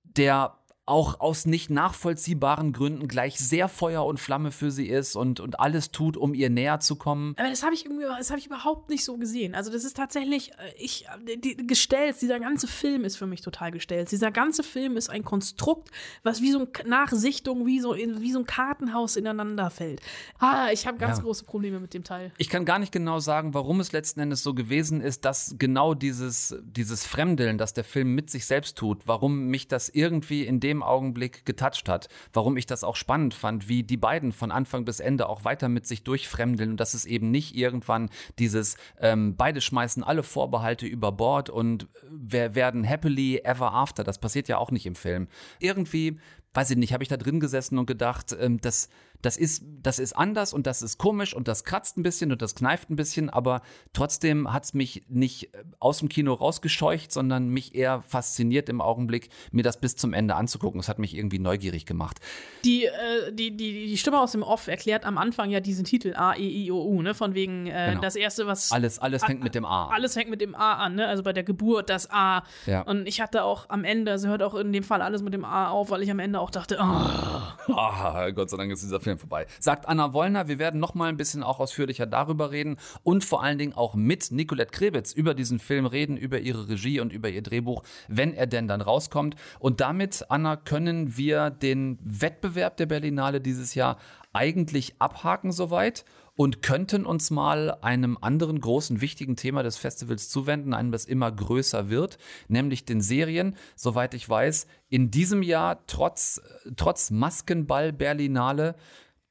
der auch aus nicht nachvollziehbaren Gründen gleich sehr Feuer und Flamme für sie ist und, und alles tut, um ihr näher zu kommen. Aber das habe ich irgendwie, das habe ich überhaupt nicht so gesehen. Also das ist tatsächlich, äh, ich, die, gestellt, dieser ganze Film ist für mich total gestellt. Dieser ganze Film ist ein Konstrukt, was wie so eine Nachsichtung, wie so, wie so ein Kartenhaus ineinander fällt. Ah, ich habe ganz Ja. große Probleme mit dem Teil. Ich kann gar nicht genau sagen, warum es letzten Endes so gewesen ist, dass genau dieses, dieses Fremdeln, das der Film mit sich selbst tut, warum mich das irgendwie in dem Augenblick getoucht hat, warum ich das auch spannend fand, wie die beiden von Anfang bis Ende auch weiter mit sich durchfremdeln und dass es eben nicht irgendwann dieses, ähm, beide schmeißen alle Vorbehalte über Bord und wir werden happily ever after, das passiert ja auch nicht im Film. Irgendwie weiß ich nicht, habe ich da drin gesessen und gedacht, ähm, das, das, ist, das ist anders und das ist komisch und das kratzt ein bisschen und das kneift ein bisschen, aber trotzdem hat es mich nicht äh, aus dem Kino rausgescheucht, sondern mich eher fasziniert im Augenblick, mir das bis zum Ende anzugucken. Es hat mich irgendwie neugierig gemacht. Die, äh, die, die, die Stimme aus dem Off erklärt am Anfang ja diesen Titel A, E, I, O, U, ne? Von wegen äh, Genau. das erste, was. Alles, alles fängt mit dem A an. Alles fängt mit dem A an, ne? Also bei der Geburt das A. Ja. Und ich hatte auch am Ende, also hört auch in dem Fall alles mit dem A auf, weil ich am Ende auch dachte, oh, Ah, Gott sei Dank ist dieser Film vorbei. Sagt Anna Wollner, wir werden noch mal ein bisschen auch ausführlicher darüber reden und vor allen Dingen auch mit Nicolette Krebitz über diesen Film reden, über ihre Regie und über ihr Drehbuch, wenn er denn dann rauskommt. Und damit, Anna, können wir den Wettbewerb der Berlinale dieses Jahr eigentlich abhaken soweit und könnten uns mal einem anderen großen, wichtigen Thema des Festivals zuwenden, einem, das immer größer wird, nämlich den Serien. Soweit ich weiß, in diesem Jahr trotz, trotz Maskenball Berlinale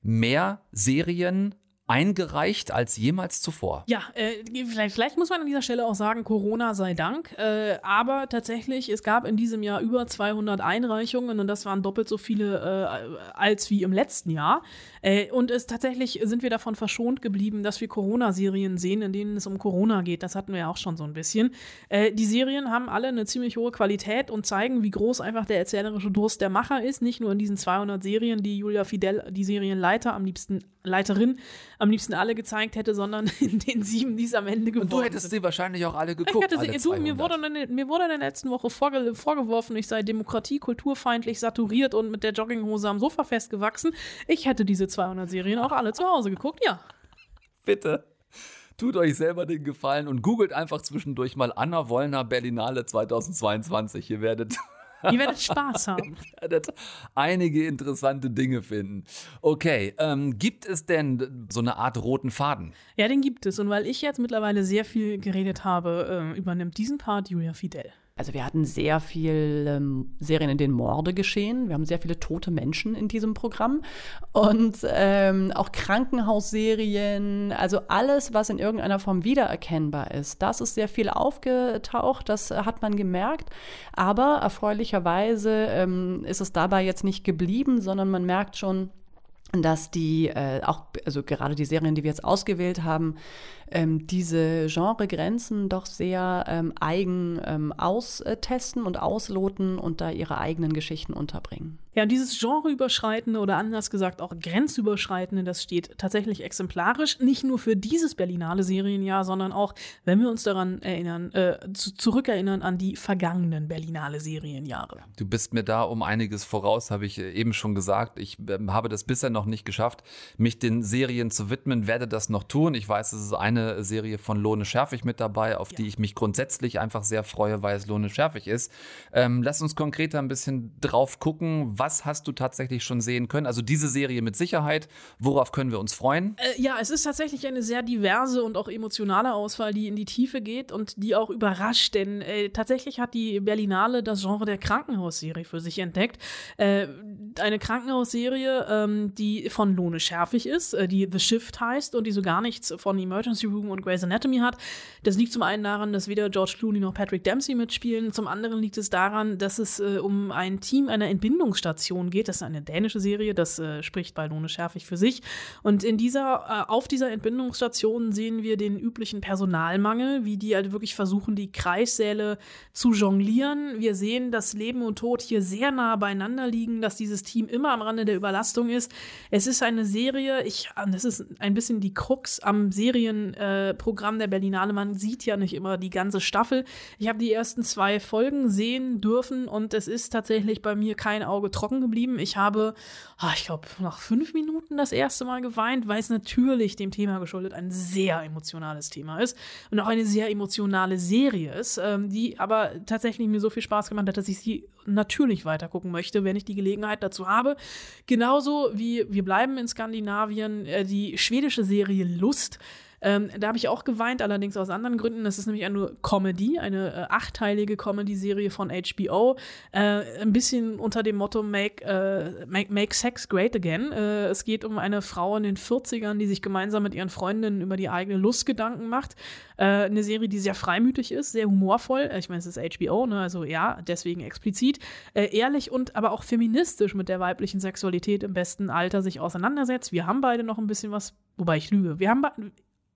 mehr Serien eingereicht als jemals zuvor. Ja, äh, vielleicht, vielleicht muss man an dieser Stelle auch sagen, Corona sei Dank. Äh, aber tatsächlich, es gab in diesem Jahr über 200 Einreichungen und das waren doppelt so viele äh, als wie im letzten Jahr. Äh, und es tatsächlich sind wir davon verschont geblieben, dass wir Corona-Serien sehen, in denen es um Corona geht. Das hatten wir ja auch schon so ein bisschen. Äh, die Serien haben alle eine ziemlich hohe Qualität und zeigen, wie groß einfach der erzählerische Durst der Macher ist. Nicht nur in diesen 200 Serien, die Julia Fidel, die Serienleiter, am liebsten Leiterin, am liebsten alle gezeigt hätte, sondern in den sieben, die es am Ende geworden Und du hättest sie wahrscheinlich auch alle geguckt. ich hatte sie, du, mir, 200. wurde in, der- mir wurde in der letzten Woche vorge vorgeworfen, ich sei Demokratie, kulturfeindlich, saturiert und mit der Jogginghose am Sofa festgewachsen. Ich hätte diese 200 Serien auch alle zu Hause geguckt, ja. Bitte. Tut euch selber den Gefallen und googelt einfach zwischendurch mal Anna Wollner Berlinale 2022. Ihr werdet Ihr werdet Spaß haben. werdet einige interessante Dinge finden. Okay, ähm, gibt es denn so eine Art roten Faden? Ja, den gibt es. Und weil ich jetzt mittlerweile sehr viel geredet habe, äh, übernimmt diesen Part Julia Fidel. Also wir hatten sehr viel ähm, Serien, in denen Morde geschehen. Wir haben sehr viele tote Menschen in diesem Programm. Und ähm, auch Krankenhausserien, also alles, was in irgendeiner Form wiedererkennbar ist. Das ist sehr viel aufgetaucht, das hat man gemerkt. Aber erfreulicherweise ähm, ist es dabei jetzt nicht geblieben, sondern man merkt schon, dass die äh, auch, also gerade die Serien, die wir jetzt ausgewählt haben, ähm, diese Genregrenzen doch sehr ähm, eigen ähm, austesten und ausloten und da ihre eigenen Geschichten unterbringen. Ja, und dieses genreüberschreitende oder anders gesagt auch grenzüberschreitende, das steht tatsächlich exemplarisch, nicht nur für dieses Berlinale Serienjahr, sondern auch, wenn wir uns daran erinnern, äh, zu, zurückerinnern an die vergangenen Berlinale Serienjahre. Du bist mir da um einiges voraus, habe ich äh, eben schon gesagt. Ich ähm, habe das bisher noch nicht geschafft, mich den Serien zu widmen, werde das noch tun. Ich weiß, es ist eine Serie von Lohne Schärfig mit dabei, auf die ich mich grundsätzlich einfach sehr freue, weil es Lohne Schärfig ist. Ähm, lass uns konkreter ein bisschen drauf gucken. Was hast du tatsächlich schon sehen können? Also diese Serie mit Sicherheit. Worauf können wir uns freuen? Äh, ja, es ist tatsächlich eine sehr diverse und auch emotionale Auswahl, die in die Tiefe geht und die auch überrascht, denn äh, tatsächlich hat die Berlinale das Genre der Krankenhausserie für sich entdeckt. Äh, eine Krankenhausserie, ähm, die von Lohne Schärfig ist, äh, die The Shift heißt und die so gar nichts von Emergency Room und Grey's Anatomy hat. Das liegt zum einen daran, dass weder George Clooney noch Patrick Dempsey mitspielen. Zum anderen liegt es daran, dass es äh, um ein Team einer Entbindungsstation geht. Das ist eine dänische Serie, das äh, spricht bei Lohne Schärfig für sich. Und in dieser, äh, auf dieser Entbindungsstation sehen wir den üblichen Personalmangel, wie die halt wirklich versuchen, die Kreissäle zu jonglieren. Wir sehen, dass Leben und Tod hier sehr nah beieinander liegen, dass dieses Team immer am Rande der Überlastung ist. Es ist eine Serie, ich, das ist ein bisschen die Krux am Serienprogramm der Berlinale. Man sieht ja nicht immer die ganze Staffel. Ich habe die ersten zwei Folgen sehen dürfen und es ist tatsächlich bei mir kein Auge trocken geblieben. Ich habe, ah, ich glaube, nach fünf Minuten das erste Mal geweint, weil es natürlich dem Thema geschuldet ein sehr emotionales Thema ist und auch eine sehr emotionale Serie ist, ähm, die aber tatsächlich mir so viel Spaß gemacht hat, dass ich sie natürlich weiter gucken möchte, wenn ich die Gelegenheit dazu habe. Genauso wie wir bleiben in Skandinavien, äh, die schwedische Serie Lust Ähm, da habe ich auch geweint, allerdings aus anderen Gründen. Das ist nämlich eine Comedy, eine äh, achteilige Comedy-Serie von HBO. Äh, ein bisschen unter dem Motto Make, äh, make, make Sex Great Again. Äh, es geht um eine Frau in den 40ern, die sich gemeinsam mit ihren Freundinnen über die eigene Lust Gedanken macht. Äh, eine Serie, die sehr freimütig ist, sehr humorvoll. Äh, ich meine, es ist HBO, ne? also ja, deswegen explizit. ehrlich und aber auch feministisch mit der weiblichen Sexualität im besten Alter sich auseinandersetzt. Wir haben beide noch ein bisschen was, wobei ich lüge. Wir haben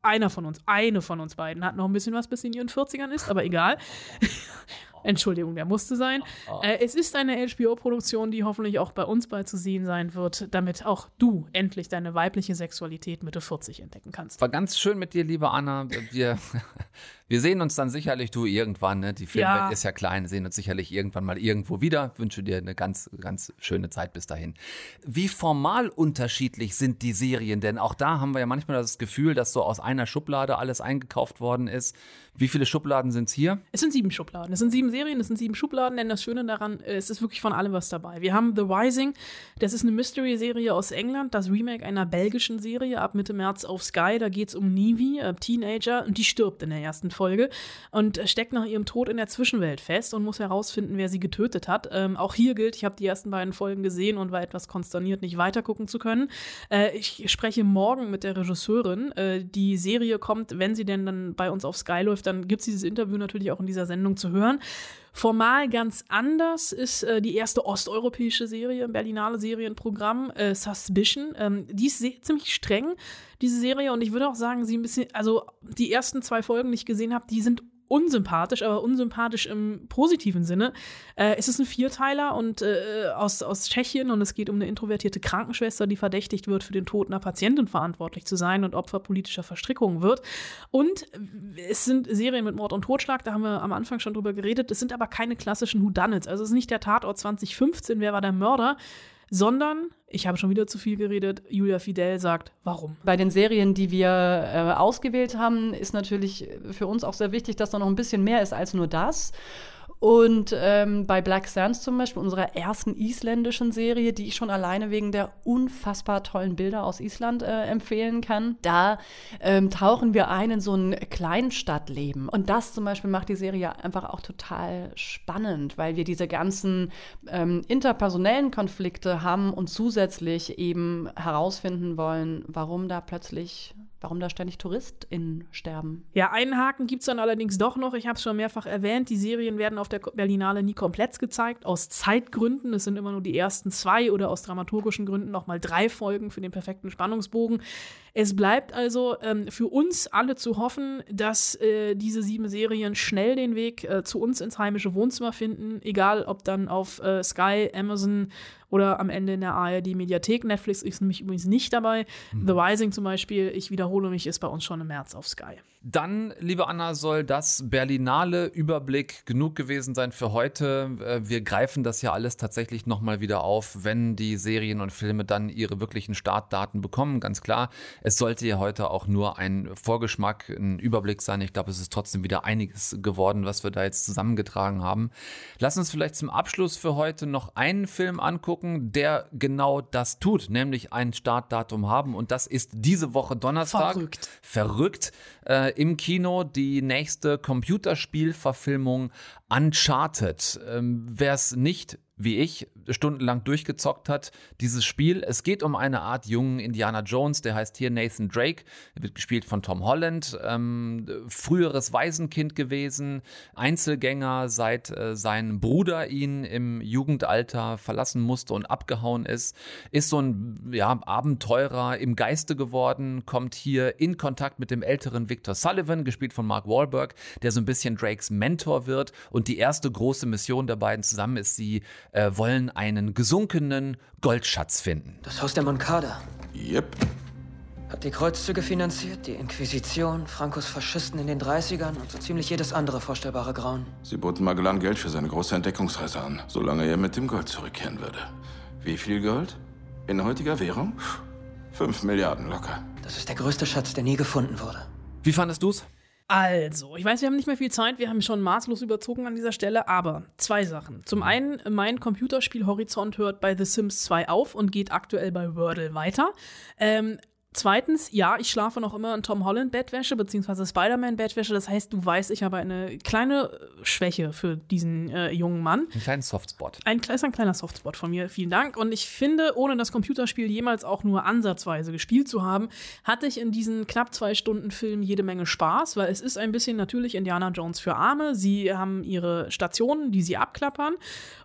einer von uns, eine von uns beiden hat noch ein bisschen was bis in ihren 40ern ist, aber egal. Entschuldigung, der musste sein. Ah. Äh, es ist eine HBO-Produktion, die hoffentlich auch bei uns bald zu sehen sein wird, damit auch du endlich deine weibliche Sexualität Mitte 40 entdecken kannst. War ganz schön mit dir, liebe Anna. Wir, wir sehen uns dann sicherlich, du, irgendwann. Ne? Die Filmwelt ja. ist ja klein, sehen uns sicherlich irgendwann mal irgendwo wieder. Wünsche dir eine ganz, ganz schöne Zeit bis dahin. Wie formal unterschiedlich sind die Serien? Denn auch da haben wir ja manchmal das Gefühl, dass so aus einer Schublade alles eingekauft worden ist. Wie viele Schubladen sind es hier? Es sind sieben Schubladen. Es sind sieben Serien, es sind sieben Schubladen, denn das Schöne daran, äh, es ist wirklich von allem was dabei. Wir haben The Rising, das ist eine Mystery-Serie aus England, das Remake einer belgischen Serie ab Mitte März auf Sky. Da geht es um Nivi, äh, Teenager, und die stirbt in der ersten Folge und steckt nach ihrem Tod in der Zwischenwelt fest und muss herausfinden, wer sie getötet hat. Ähm, auch hier gilt, ich habe die ersten beiden Folgen gesehen und war etwas konsterniert, nicht weitergucken zu können. Äh, ich spreche morgen mit der Regisseurin. Äh, die Serie kommt, wenn sie denn dann bei uns auf Sky läuft, dann gibt es dieses Interview natürlich auch in dieser Sendung zu hören. Formal ganz anders ist äh, die erste osteuropäische Serie im Berlinale Serienprogramm, äh, Suspicion. Ähm, die ist ziemlich streng, diese Serie. Und ich würde auch sagen, sie ein bisschen, also die ersten zwei Folgen, die ich gesehen habe, die sind unsympathisch, aber unsympathisch im positiven Sinne. Äh, es ist ein Vierteiler und äh, aus, aus Tschechien und es geht um eine introvertierte Krankenschwester, die verdächtigt wird, für den Tod einer Patientin verantwortlich zu sein und Opfer politischer Verstrickungen wird. Und es sind Serien mit Mord und Totschlag, da haben wir am Anfang schon drüber geredet. Es sind aber keine klassischen Whodunits. Also es ist nicht der Tatort 2015, wer war der Mörder, sondern, ich habe schon wieder zu viel geredet, Julia Fidel sagt, warum. Bei den Serien, die wir äh, ausgewählt haben, ist natürlich für uns auch sehr wichtig, dass da noch ein bisschen mehr ist als nur das. Und ähm, bei Black Sands zum Beispiel, unserer ersten isländischen Serie, die ich schon alleine wegen der unfassbar tollen Bilder aus Island äh, empfehlen kann, da ähm, tauchen wir ein in so ein Kleinstadtleben. Und das zum Beispiel macht die Serie einfach auch total spannend, weil wir diese ganzen ähm, interpersonellen Konflikte haben und zusätzlich eben herausfinden wollen, warum da plötzlich warum da ständig TouristInnen sterben. Ja, einen Haken gibt es dann allerdings doch noch. Ich habe es schon mehrfach erwähnt. Die Serien werden auf der Berlinale nie komplett gezeigt, aus Zeitgründen. Es sind immer nur die ersten zwei oder aus dramaturgischen Gründen nochmal drei Folgen für den perfekten Spannungsbogen. Es bleibt also ähm, für uns alle zu hoffen, dass äh, diese sieben Serien schnell den Weg äh, zu uns ins heimische Wohnzimmer finden, egal ob dann auf äh, Sky, Amazon oder am Ende in der ARD-Mediathek. Netflix ist nämlich übrigens nicht dabei. Mhm. The Rising zum Beispiel, ich wiederhole mich, ist bei uns schon im März auf Sky. Dann, liebe Anna, soll das Berlinale Überblick genug gewesen sein für heute. Äh, wir greifen das ja alles tatsächlich nochmal wieder auf, wenn die Serien und Filme dann ihre wirklichen Startdaten bekommen. Ganz klar, es sollte ja heute auch nur ein Vorgeschmack, ein Überblick sein. Ich glaube, es ist trotzdem wieder einiges geworden, was wir da jetzt zusammengetragen haben. Lass uns vielleicht zum Abschluss für heute noch einen Film angucken, der genau das tut, nämlich ein Startdatum haben. Und das ist diese Woche Donnerstag. Verrückt. Verrückt. Äh, Im Kino die nächste Computerspielverfilmung Uncharted. Ähm, Wer es nicht wie ich, stundenlang durchgezockt hat, dieses Spiel. Es geht um eine Art jungen Indiana Jones, der heißt hier Nathan Drake, wird gespielt von Tom Holland, ähm, früheres Waisenkind gewesen, Einzelgänger, seit äh, sein Bruder ihn im Jugendalter verlassen musste und abgehauen ist, ist so ein ja, Abenteurer im Geiste geworden, kommt hier in Kontakt mit dem älteren Victor Sullivan, gespielt von Mark Wahlberg, der so ein bisschen Drakes Mentor wird. Und die erste große Mission der beiden zusammen ist, sie äh, wollen einen gesunkenen Goldschatz finden. Das Haus der Moncada. Yep. Hat die Kreuzzüge finanziert, die Inquisition, Frankos Faschisten in den 30ern und so ziemlich jedes andere vorstellbare Grauen. Sie boten Magellan Geld für seine große Entdeckungsreise an, solange er mit dem Gold zurückkehren würde. Wie viel Gold? In heutiger Währung? Fünf Milliarden locker. Das ist der größte Schatz, der nie gefunden wurde. Wie fandest du's? Also, ich weiß, wir haben nicht mehr viel Zeit, wir haben schon maßlos überzogen an dieser Stelle, aber zwei Sachen. Zum einen, mein Computerspiel Horizont hört bei The Sims 2 auf und geht aktuell bei Wordle weiter. Ähm, Zweitens, ja, ich schlafe noch immer in Tom Holland Bettwäsche beziehungsweise Spider-Man Bettwäsche. Das heißt, du weißt, ich habe eine kleine Schwäche für diesen äh, jungen Mann. Ein kleinen Softspot. Ein, ist ein kleiner Softspot von mir, vielen Dank. Und ich finde, ohne das Computerspiel jemals auch nur ansatzweise gespielt zu haben, hatte ich in diesen knapp zwei Stunden Film jede Menge Spaß, weil es ist ein bisschen natürlich Indiana Jones für Arme. Sie haben ihre Stationen, die sie abklappern.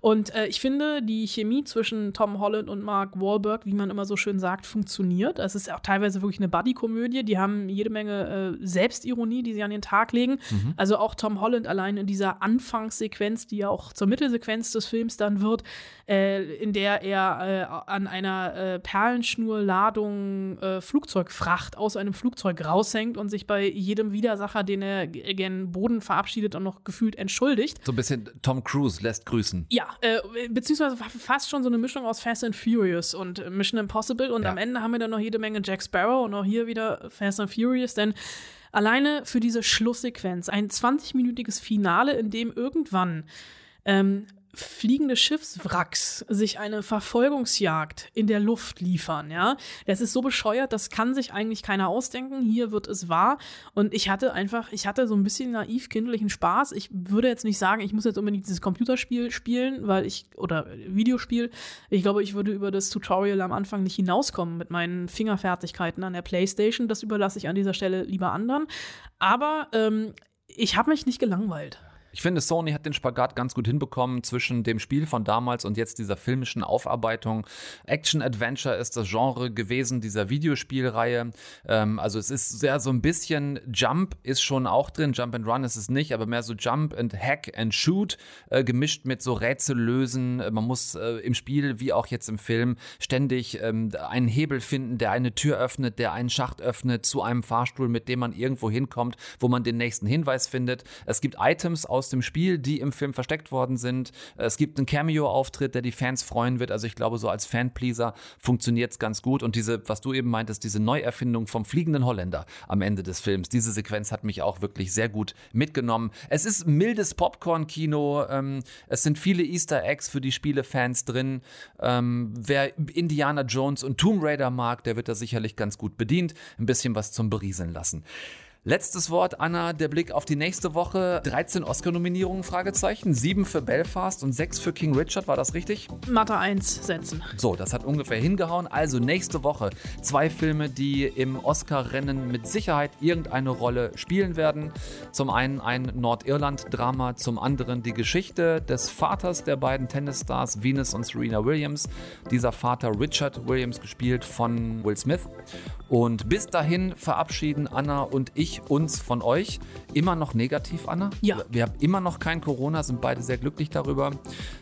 Und äh, ich finde, die Chemie zwischen Tom Holland und Mark Wahlberg, wie man immer so schön sagt, funktioniert. Es ist auch teilweise teilweise wirklich eine Buddy-Komödie. Die haben jede Menge äh, Selbstironie, die sie an den Tag legen. Mhm. Also auch Tom Holland allein in dieser Anfangssequenz, die ja auch zur Mittelsequenz des Films dann wird, äh, in der er äh, an einer äh, Perlenschnurladung äh, Flugzeugfracht aus einem Flugzeug raushängt und sich bei jedem Widersacher, den er gen Boden verabschiedet, auch noch gefühlt entschuldigt. So ein bisschen Tom Cruise lässt grüßen. Ja, äh, beziehungsweise fast schon so eine Mischung aus Fast and Furious und Mission Impossible. Und ja. am Ende haben wir dann noch jede Menge Jack Sparrow und auch hier wieder Fast and Furious, denn alleine für diese Schlusssequenz, ein 20-minütiges Finale, in dem irgendwann ähm, fliegende Schiffswracks sich eine Verfolgungsjagd in der Luft liefern, ja. Das ist so bescheuert, das kann sich eigentlich keiner ausdenken. Hier wird es wahr. Und ich hatte einfach, ich hatte so ein bisschen naiv kindlichen Spaß. Ich würde jetzt nicht sagen, ich muss jetzt unbedingt dieses Computerspiel spielen, weil ich, oder Videospiel, ich glaube, ich würde über das Tutorial am Anfang nicht hinauskommen mit meinen Fingerfertigkeiten an der Playstation. Das überlasse ich an dieser Stelle lieber anderen. Aber ähm, ich habe mich nicht gelangweilt. Ich finde, Sony hat den Spagat ganz gut hinbekommen zwischen dem Spiel von damals und jetzt dieser filmischen Aufarbeitung. Action-Adventure ist das Genre gewesen dieser Videospielreihe. Ähm, also es ist sehr so ein bisschen Jump ist schon auch drin. Jump and Run ist es nicht, aber mehr so Jump and Hack and Shoot äh, gemischt mit so Rätsellösen. Man muss äh, im Spiel wie auch jetzt im Film ständig ähm, einen Hebel finden, der eine Tür öffnet, der einen Schacht öffnet zu einem Fahrstuhl, mit dem man irgendwo hinkommt, wo man den nächsten Hinweis findet. Es gibt Items aus aus dem Spiel, die im Film versteckt worden sind. Es gibt einen Cameo-Auftritt, der die Fans freuen wird. Also ich glaube, so als Fanpleaser funktioniert es ganz gut. Und diese, was du eben meintest, diese Neuerfindung vom fliegenden Holländer am Ende des Films, diese Sequenz hat mich auch wirklich sehr gut mitgenommen. Es ist mildes Popcorn-Kino. Ähm, es sind viele Easter Eggs für die Spielefans drin. Ähm, wer Indiana Jones und Tomb Raider mag, der wird da sicherlich ganz gut bedient. Ein bisschen was zum Berieseln lassen. Letztes Wort, Anna, der Blick auf die nächste Woche. 13 Oscar-Nominierungen, Fragezeichen. Sieben für Belfast und sechs für King Richard, war das richtig? Mathe 1 setzen. So, das hat ungefähr hingehauen. Also nächste Woche zwei Filme, die im Oscar-Rennen mit Sicherheit irgendeine Rolle spielen werden. Zum einen ein Nordirland-Drama, zum anderen die Geschichte des Vaters der beiden Tennisstars, Venus und Serena Williams. Dieser Vater Richard Williams, gespielt von Will Smith. Und bis dahin verabschieden Anna und ich uns von euch. Immer noch negativ, Anna? Ja. Wir haben immer noch kein Corona, sind beide sehr glücklich darüber.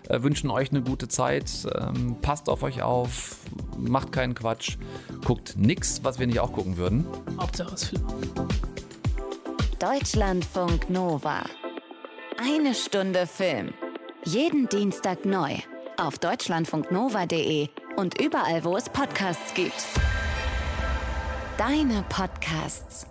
Äh, wünschen euch eine gute Zeit. Ähm, passt auf euch auf. Macht keinen Quatsch. Guckt nichts, was wir nicht auch gucken würden. Hauptsache es Film. Deutschlandfunk Nova. Eine Stunde Film. Jeden Dienstag neu. Auf deutschlandfunknova.de und überall, wo es Podcasts gibt. Deine Podcasts.